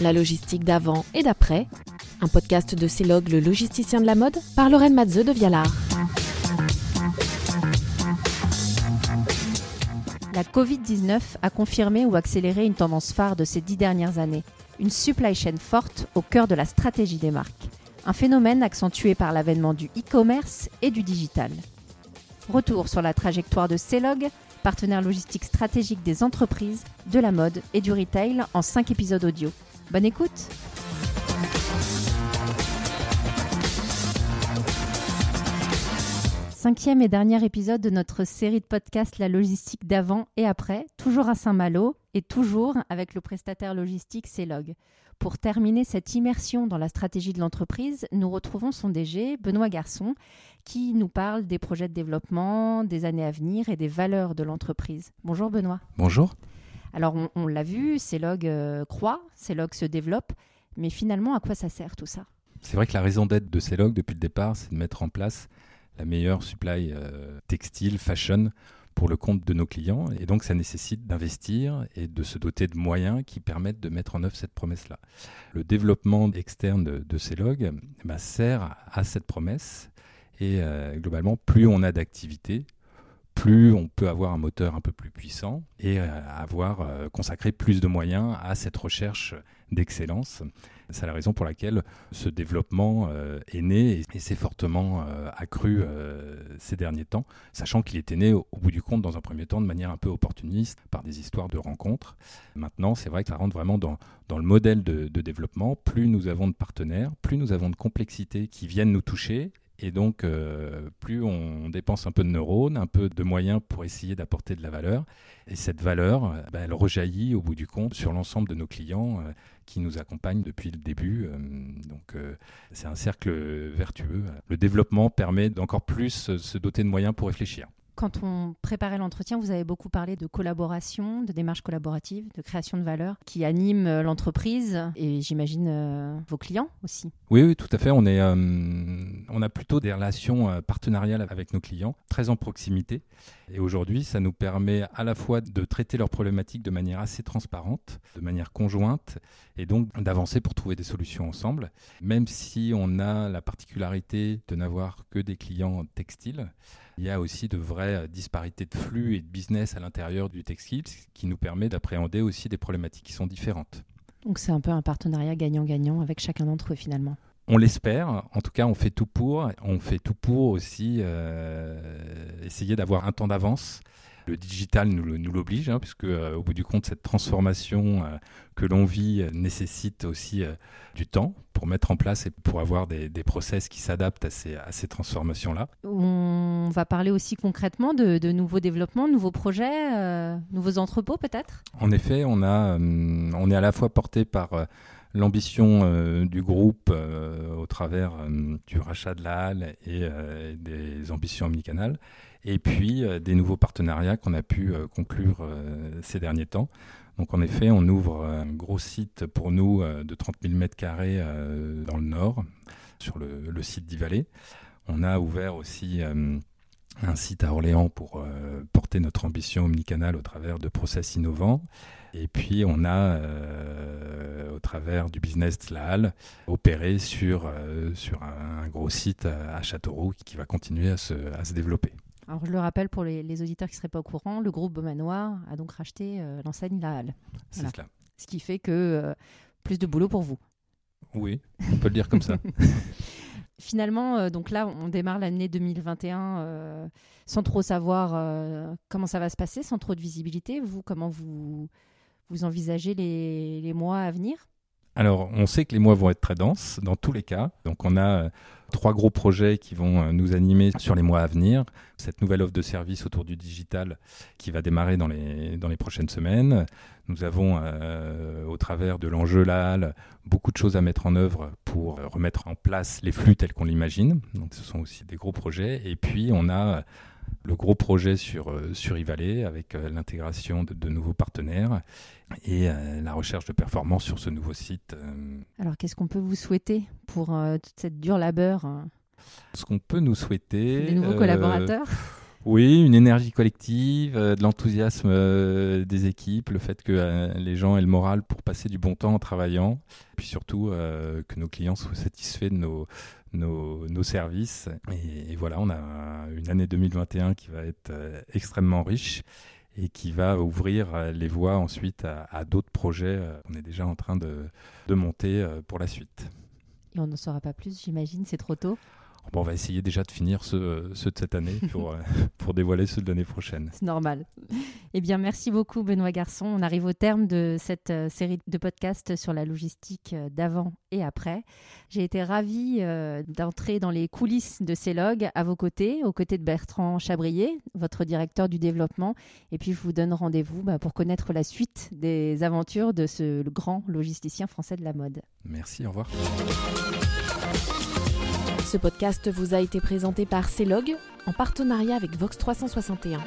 La logistique d'avant et d'après, un podcast de Célog, le logisticien de la mode, par Lorraine Matzeux de Vialard. La Covid-19 a confirmé ou accéléré une tendance phare de ces dix dernières années, une supply chain forte au cœur de la stratégie des marques. Un phénomène accentué par l'avènement du e-commerce et du digital. Retour sur la trajectoire de Celog, partenaire logistique stratégique des entreprises, de la mode et du retail en cinq épisodes audio. Bonne écoute Cinquième et dernier épisode de notre série de podcasts La logistique d'avant et après, toujours à Saint-Malo et toujours avec le prestataire logistique Celog. Pour terminer cette immersion dans la stratégie de l'entreprise, nous retrouvons son DG, Benoît Garçon, qui nous parle des projets de développement, des années à venir et des valeurs de l'entreprise. Bonjour Benoît. Bonjour. Alors on, l'a vu, Celog euh, croît, Celog se développe, mais finalement à quoi ça sert tout ça? C'est vrai que la raison d'être de Celog depuis le départ, c'est de mettre en place la meilleure supply euh, textile, fashion pour le compte de nos clients. Et donc, ça nécessite d'investir et de se doter de moyens qui permettent de mettre en œuvre cette promesse-là. Le développement externe de, de Celog eh ben, sert à cette promesse. Et euh, globalement, plus on a d'activité, plus on peut avoir un moteur un peu plus puissant et euh, avoir consacré plus de moyens à cette recherche d'excellence. C'est la raison pour laquelle ce développement euh, est né et, s'est fortement euh, accru euh, ces derniers temps, sachant qu'il était né au, bout du compte dans un premier temps de manière un peu opportuniste par des histoires de rencontres. Maintenant, c'est vrai que ça rentre vraiment dans, dans le modèle de développement. Plus nous avons de partenaires, plus nous avons de complexités qui viennent nous toucher et donc, plus on dépense un peu de neurones, un peu de moyens pour essayer d'apporter de la valeur. Et cette valeur, bah, elle rejaillit au bout du compte sur l'ensemble de nos clients qui nous accompagne depuis le début. Euh, donc euh, c'est un cercle vertueux. Le développement permet d'encore plus se doter de moyens pour réfléchir. Quand on préparait l'entretien, vous avez beaucoup parlé de collaboration, de démarche collaborative, de création de valeur qui anime euh, l'entreprise et j'imagine vos clients aussi. Oui, oui, tout à fait. On, est, on a plutôt des relations partenariales avec nos clients, très en proximité. Et aujourd'hui, ça nous permet à la fois de traiter leurs problématiques de manière assez transparente, de manière conjointe, et donc d'avancer pour trouver des solutions ensemble. Même si on a la particularité de n'avoir que des clients textiles, il y a aussi de vraies disparités de flux et de business à l'intérieur du textile, ce qui nous permet d'appréhender aussi des problématiques qui sont différentes. Donc c'est un peu un partenariat gagnant-gagnant avec chacun d'entre eux finalement. On l'espère, en tout cas on fait tout pour. On fait tout pour aussi euh, essayer d'avoir un temps d'avance. Le digital nous, l'oblige, hein, puisque euh, au bout du compte, cette transformation euh, que l'on vit nécessite aussi du temps pour mettre en place et pour avoir des, process qui s'adaptent à ces, à ces transformations-là. On va parler aussi concrètement de, nouveaux développements, nouveaux projets, nouveaux entrepôts peut-être? En effet, on, a, on est à la fois porté par l'ambition euh, du groupe euh, au travers euh, du rachat de la halle et des ambitions omnicanales, et puis des nouveaux partenariats qu'on a pu conclure ces derniers temps. Donc en effet, on ouvre un gros site pour nous de 30 000 m2 dans le nord, sur le, site d'Ivalé. On a ouvert aussi un site à Orléans pour porter notre ambition omnicanale au travers de process innovants. Et puis on a, euh, au travers du business La Halle, opéré sur, euh, sur un, gros site à Châteauroux qui va continuer à se, à se développer. Alors je le rappelle pour les, auditeurs qui ne seraient pas au courant, le groupe Beaumanoir a donc racheté euh, l'enseigne La Halle. C'est cela. Ce qui fait que plus de boulot pour vous. Oui, on peut le dire comme ça. Finalement, donc là, on démarre l'année 2021 sans trop savoir comment ça va se passer, sans trop de visibilité. Vous, comment vous, vous envisagez les, mois à venir? Alors, on sait que les mois vont être très denses dans tous les cas. Donc, on a euh, trois gros projets qui vont euh, nous animer sur les mois à venir. Cette nouvelle offre de service autour du digital qui va démarrer dans les, prochaines semaines. Nous avons, euh, au travers de l'enjeu LAL, beaucoup de choses à mettre en œuvre pour remettre en place les flux tels qu'on l'imagine. Donc, ce sont aussi des gros projets. Et puis, on a le gros projet sur, euh, sur Ivalé avec euh, l'intégration de, de, nouveaux partenaires et euh, la recherche de performance sur ce nouveau site. Alors, qu'est-ce qu'on peut vous souhaiter pour toute cette dure labeur Ce qu'on peut nous souhaiter. Des nouveaux collaborateurs? Oui, une énergie collective, euh, de l'enthousiasme euh, des équipes, le fait que euh, les gens aient le moral pour passer du bon temps en travaillant, puis surtout que nos clients soient satisfaits de nos, services. Et, voilà, on a une année 2021 qui va être extrêmement riche et qui va ouvrir les voies ensuite à, d'autres projets qu'on est déjà en train de, de monter pour la suite. Et on n'en saura pas plus, j'imagine, c'est trop tôt On va essayer déjà de finir ceux, de cette année pour, euh, pour dévoiler ceux de l'année prochaine. C'est normal. Eh bien, merci beaucoup, Benoît Garçon. On arrive au terme de cette euh, série de podcasts sur la logistique euh, d'avant et après. J'ai été ravie d'entrer dans les coulisses de ces logs à vos côtés, aux côtés de Bertrand Chabrier, votre directeur du développement. Et puis, je vous donne rendez-vous bah, pour connaître la suite des aventures de ce grand logisticien français de la mode. Merci, au revoir. Ce podcast vous a été présenté par CELOG en partenariat avec Vox 361.